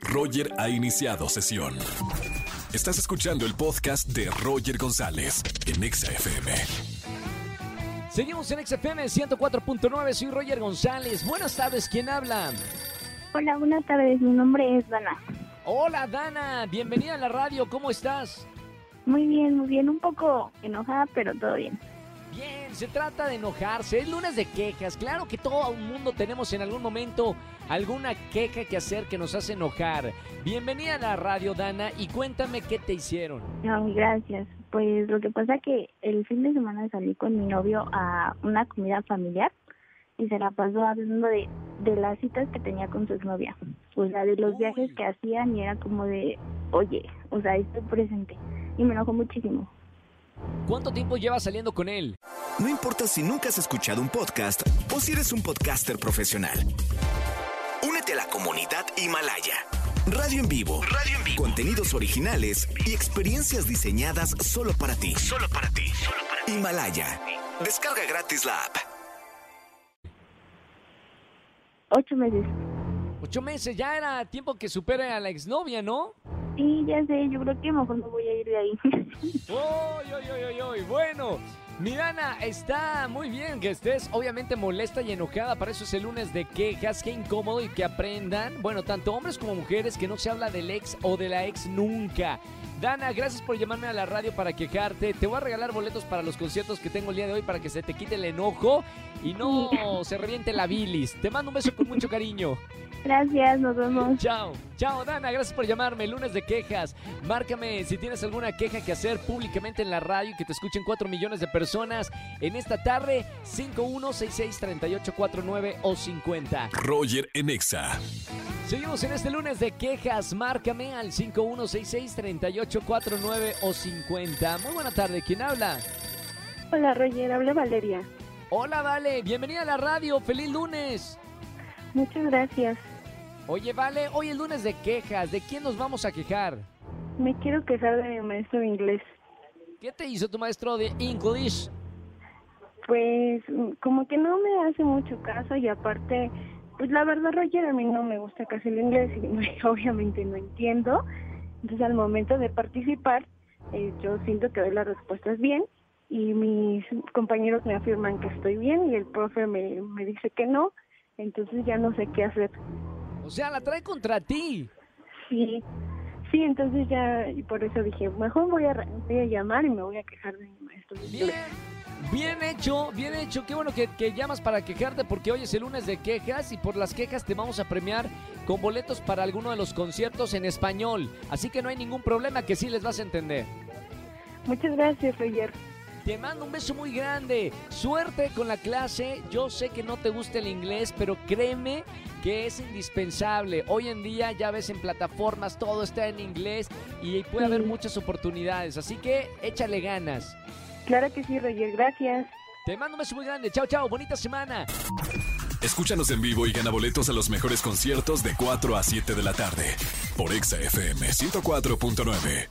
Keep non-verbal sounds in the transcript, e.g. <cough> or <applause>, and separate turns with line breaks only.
Roger ha iniciado sesión. Estás escuchando el podcast de Roger González en Exa FM.
Seguimos en XFM 104.9, soy Roger González. Buenas tardes, ¿quién habla?
Hola, buenas tardes. Mi nombre es Dana.
Hola Dana, bienvenida a la radio, ¿cómo estás?
Muy bien, muy bien. Un poco enojada, pero todo bien.
Se trata de enojarse, es lunes de quejas. Claro que todo el mundo tenemos en algún momento alguna queja que hacer que nos hace enojar. Bienvenida a la radio, Dana, y cuéntame qué te hicieron.
No, gracias. Pues lo que pasa que el fin de semana salí con mi novio a una comida familiar y se la pasó hablando de, de las citas que tenía con su exnovia. O sea, de los viajes que hacían y era como de, oye, o sea, estoy presente. Y me enojó muchísimo.
¿Cuánto tiempo llevas saliendo con él?
No importa si nunca has escuchado un podcast o si eres un podcaster profesional. Únete a la comunidad Himalaya. Radio en vivo. Radio en vivo. Contenidos originales y experiencias diseñadas solo para ti. Solo para ti. Solo para ti. Himalaya. Descarga gratis la app.
Ocho meses.
Ocho meses, ya era tiempo que supere a la exnovia, ¿no?
Sí, ya sé, yo creo que mejor me voy a ir de ahí.
¡Uy, uy, uy, uy, uy! Bueno, Mirana, está muy bien que estés obviamente molesta y enojada. Para eso es el lunes de quejas. Qué incómodo y que aprendan, bueno, tanto hombres como mujeres, que no se habla del ex o de la ex nunca. Dana, gracias por llamarme a la radio para quejarte. Te voy a regalar boletos para los conciertos que tengo el día de hoy para que se te quite el enojo y no <laughs> se reviente la bilis. Te mando un beso con mucho cariño.
Gracias, nos vemos.
Chao, chao Dana, gracias por llamarme. Lunes de quejas. Márcame si tienes alguna queja que hacer públicamente en la radio y que te escuchen 4 millones de personas en esta tarde. 51663849 o 50.
Roger en Exa.
Seguimos en este lunes de quejas. Márcame al 51663849 o 50. Muy buena tarde, ¿quién habla?
Hola, Roger, habla Valeria.
Hola, Vale, bienvenida a la radio. Feliz lunes.
Muchas gracias.
Oye, Vale, hoy es lunes de quejas. ¿De quién nos vamos a quejar?
Me quiero quejar de mi maestro de inglés.
¿Qué te hizo tu maestro de English?
Pues mm, como que no me hace mucho caso y aparte, pues la verdad, Roger, a mí no me gusta casi el inglés y <laughs> obviamente no entiendo. Entonces al momento de participar, eh, yo siento que doy las respuestas bien y mis compañeros me afirman que estoy bien y el profe me, me dice que no. Entonces ya no sé qué hacer.
O sea, la trae contra ti.
Sí, sí, entonces ya, y por eso dije, mejor voy a, voy a llamar y me voy a quejar de mi maestro
Bien, bien hecho, bien hecho. Qué bueno que, que llamas para quejarte porque hoy es el lunes de quejas y por las quejas te vamos a premiar con boletos para alguno de los conciertos en español. Así que no hay ningún problema que sí les vas a entender.
Muchas gracias, Roger.
Te mando un beso muy grande. Suerte con la clase. Yo sé que no te gusta el inglés, pero créeme que es indispensable. Hoy en día ya ves en plataformas todo está en inglés y puede
Sí.
haber muchas oportunidades. Así que échale ganas.
Claro que sí, Roger, gracias.
Te mando un beso muy grande. Chao, chao. Bonita semana.
Escúchanos en vivo y gana boletos a los mejores conciertos de 4 a 7 de la tarde por Exa FM 104.9.